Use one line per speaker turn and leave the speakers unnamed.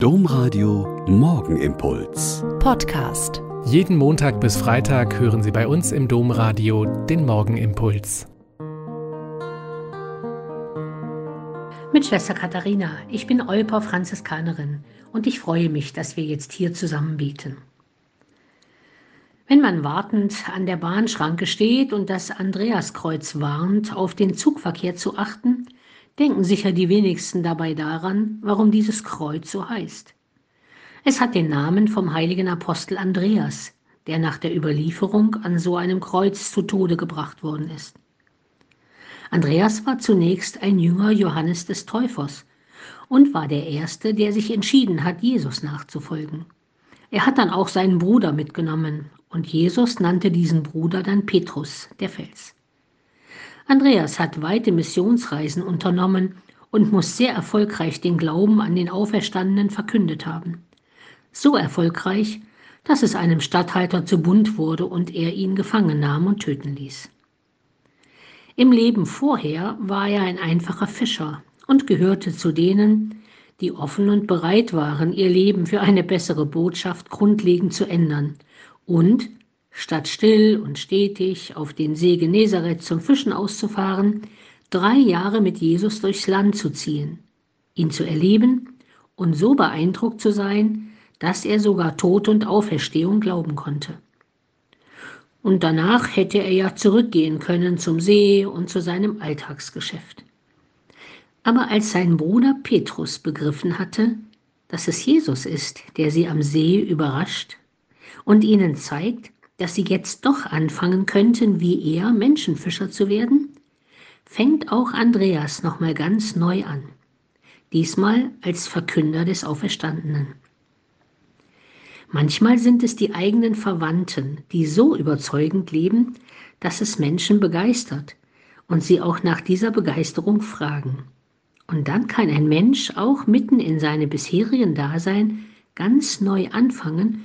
Domradio Morgenimpuls.
Podcast.
Jeden Montag bis Freitag hören Sie bei uns im Domradio den Morgenimpuls.
Mit Schwester Katharina, ich bin Olper Franziskanerin und ich freue mich, dass wir jetzt hier zusammen beten. Wenn man wartend an der Bahnschranke steht und das Andreaskreuz warnt, auf den Zugverkehr zu achten, denken sicher die wenigsten dabei daran, warum dieses Kreuz so heißt. Es hat den Namen vom heiligen Apostel Andreas, der nach der Überlieferung an so einem Kreuz zu Tode gebracht worden ist. Andreas war zunächst ein Jünger Johannes des Täufers und war der Erste, der sich entschieden hat, Jesus nachzufolgen. Er hat dann auch seinen Bruder mitgenommen und Jesus nannte diesen Bruder dann Petrus, der Fels. Andreas hat weite Missionsreisen unternommen und muss sehr erfolgreich den Glauben an den Auferstandenen verkündet haben. So erfolgreich, dass es einem Statthalter zu bunt wurde und er ihn gefangen nahm und töten ließ. Im Leben vorher war er ein einfacher Fischer und gehörte zu denen, die offen und bereit waren, ihr Leben für eine bessere Botschaft grundlegend zu ändern und statt still und stetig auf den See Genezareth zum Fischen auszufahren, drei Jahre mit Jesus durchs Land zu ziehen, ihn zu erleben und so beeindruckt zu sein, dass er sogar Tod und Auferstehung glauben konnte. Und danach hätte er ja zurückgehen können zum See und zu seinem Alltagsgeschäft. Aber als sein Bruder Petrus begriffen hatte, dass es Jesus ist, der sie am See überrascht und ihnen zeigt, dass sie jetzt doch anfangen könnten, wie er Menschenfischer zu werden, fängt auch Andreas nochmal ganz neu an, diesmal als Verkünder des Auferstandenen. Manchmal sind es die eigenen Verwandten, die so überzeugend leben, dass es Menschen begeistert und sie auch nach dieser Begeisterung fragen. Und dann kann ein Mensch auch mitten in seinem bisherigen Dasein ganz neu anfangen